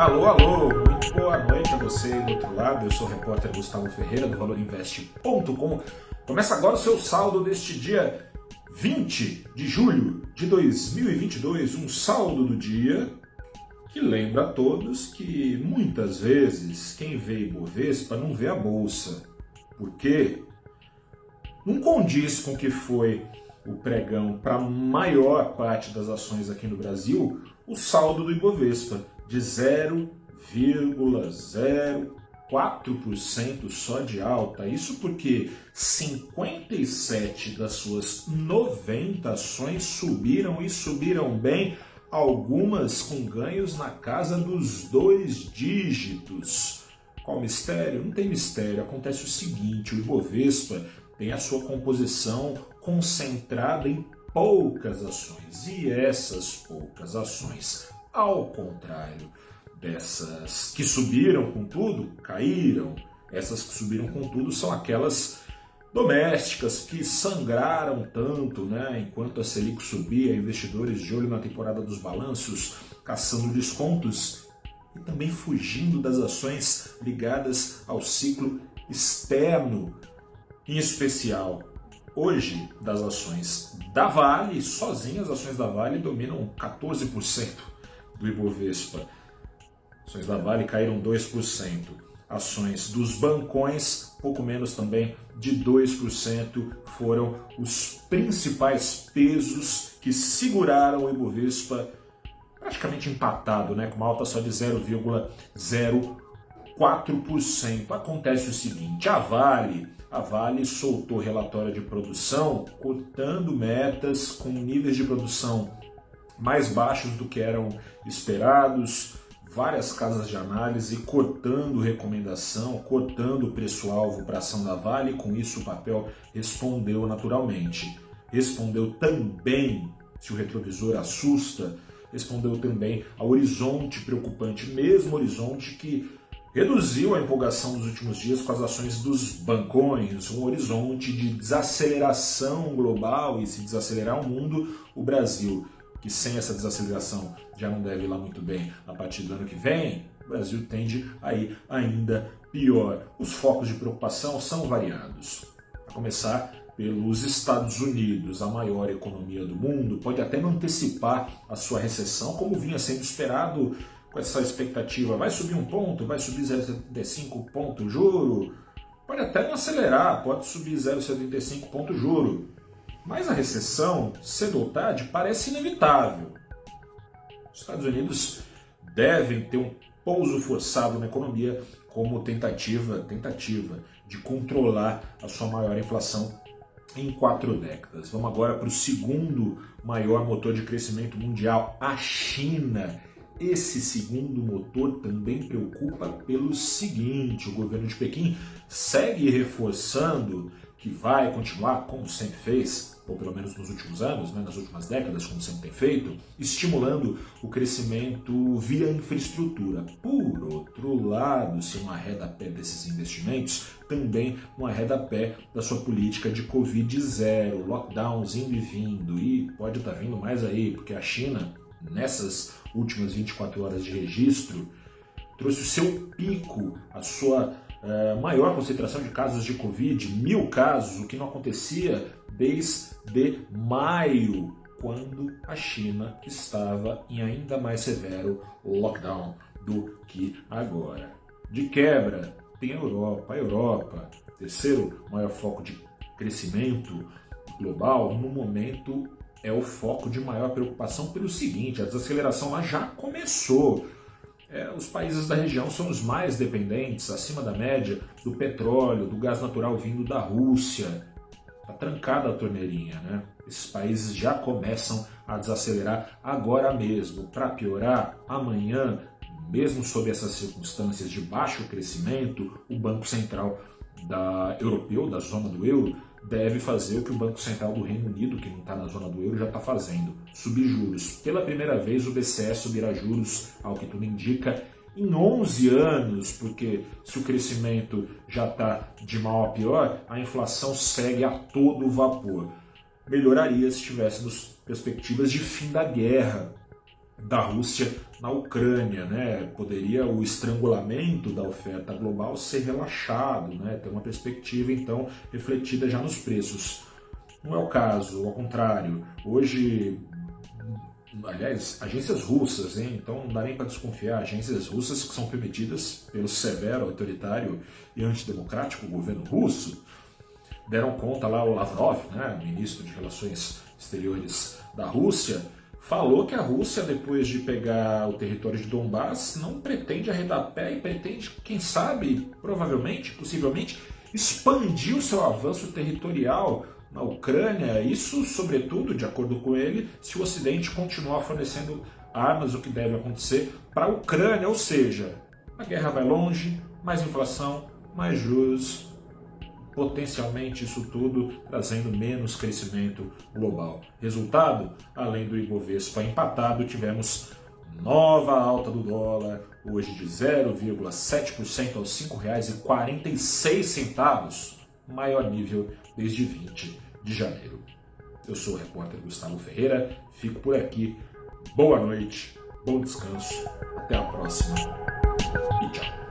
Alô, alô, muito boa noite a você do outro lado. Eu sou o repórter Gustavo Ferreira do ValorInvest.com. Começa agora o seu saldo deste dia 20 de julho de 2022, um saldo do dia que lembra a todos que muitas vezes quem vê Ibovespa não vê a bolsa. Por quê? Não condiz com o que foi o pregão para a maior parte das ações aqui no Brasil, o saldo do Ibovespa de 0,04% só de alta. Isso porque 57 das suas 90 ações subiram e subiram bem, algumas com ganhos na casa dos dois dígitos. Qual mistério? Não tem mistério. Acontece o seguinte: o Ibovespa tem a sua composição concentrada em poucas ações. E essas poucas ações ao contrário dessas que subiram com tudo, caíram. Essas que subiram com tudo são aquelas domésticas que sangraram tanto, né? Enquanto a Selic subia, investidores de olho na temporada dos balanços, caçando descontos e também fugindo das ações ligadas ao ciclo externo, em especial hoje das ações da Vale, sozinhas as ações da Vale dominam 14% do Ibovespa. Ações da Vale caíram 2%. Ações dos bancões, pouco menos também de 2%, foram os principais pesos que seguraram o Ibovespa praticamente empatado, né, com uma alta só de 0,04%. Acontece o seguinte, a Vale, a Vale soltou relatório de produção cortando metas com níveis de produção mais baixos do que eram esperados, várias casas de análise cortando recomendação, cortando o preço-alvo para ação da Vale, com isso o papel respondeu naturalmente. Respondeu também, se o retrovisor assusta, respondeu também ao horizonte preocupante, mesmo horizonte que reduziu a empolgação dos últimos dias com as ações dos bancões, um horizonte de desaceleração global e se desacelerar o mundo, o Brasil que sem essa desaceleração já não deve ir lá muito bem a partir do ano que vem, o Brasil tende a ir ainda pior. Os focos de preocupação são variados. A começar pelos Estados Unidos, a maior economia do mundo, pode até não antecipar a sua recessão, como vinha sendo esperado com essa expectativa. Vai subir um ponto, vai subir 0,75 ponto juro, pode até não acelerar, pode subir 0,75 ponto juro. Mas a recessão, cedo ou tarde, parece inevitável. Os Estados Unidos devem ter um pouso forçado na economia como tentativa, tentativa de controlar a sua maior inflação em quatro décadas. Vamos agora para o segundo maior motor de crescimento mundial, a China. Esse segundo motor também preocupa pelo seguinte: o governo de Pequim segue reforçando que vai continuar, como sempre fez, ou pelo menos nos últimos anos, né, nas últimas décadas, como sempre tem feito, estimulando o crescimento via infraestrutura. Por outro lado, se um arreda-pé desses investimentos, também um arreda-pé da sua política de Covid zero, lockdowns indo e vindo, e pode estar tá vindo mais aí, porque a China, nessas últimas 24 horas de registro, trouxe o seu pico, a sua é, maior concentração de casos de Covid, mil casos, o que não acontecia desde maio, quando a China estava em ainda mais severo lockdown do que agora. De quebra, tem a Europa. A Europa, terceiro maior foco de crescimento global, no momento é o foco de maior preocupação pelo seguinte: a desaceleração lá já começou é, os países da região são os mais dependentes, acima da média, do petróleo, do gás natural vindo da Rússia. Está trancada a torneirinha, né? Esses países já começam a desacelerar agora mesmo. Para piorar, amanhã, mesmo sob essas circunstâncias de baixo crescimento, o Banco Central da europeu, da zona do euro, deve fazer o que o Banco Central do Reino Unido, que não está na zona do euro, já está fazendo: subir juros. Pela primeira vez, o BCE subirá juros, ao que tudo indica, em 11 anos, porque se o crescimento já está de mal a pior, a inflação segue a todo vapor. Melhoraria se tivéssemos perspectivas de fim da guerra. Da Rússia na Ucrânia, né? Poderia o estrangulamento da oferta global ser relaxado, né? Ter uma perspectiva então refletida já nos preços. Não é o caso, ao contrário. Hoje, aliás, agências russas, hein? então não dá nem para desconfiar, agências russas que são permitidas pelo severo, autoritário e antidemocrático governo russo, deram conta lá o Lavrov, né, ministro de Relações Exteriores da Rússia, falou que a Rússia, depois de pegar o território de Donbass, não pretende arredar pé e pretende, quem sabe, provavelmente, possivelmente, expandir o seu avanço territorial na Ucrânia. Isso, sobretudo, de acordo com ele, se o Ocidente continuar fornecendo armas, o que deve acontecer, para a Ucrânia. Ou seja, a guerra vai longe, mais inflação, mais juros, potencialmente isso tudo trazendo menos crescimento global. Resultado, além do Ibovespa empatado, tivemos nova alta do dólar, hoje de 0,7% aos R$ 5,46, maior nível desde 20 de janeiro. Eu sou o repórter Gustavo Ferreira, fico por aqui. Boa noite, bom descanso, até a próxima e tchau.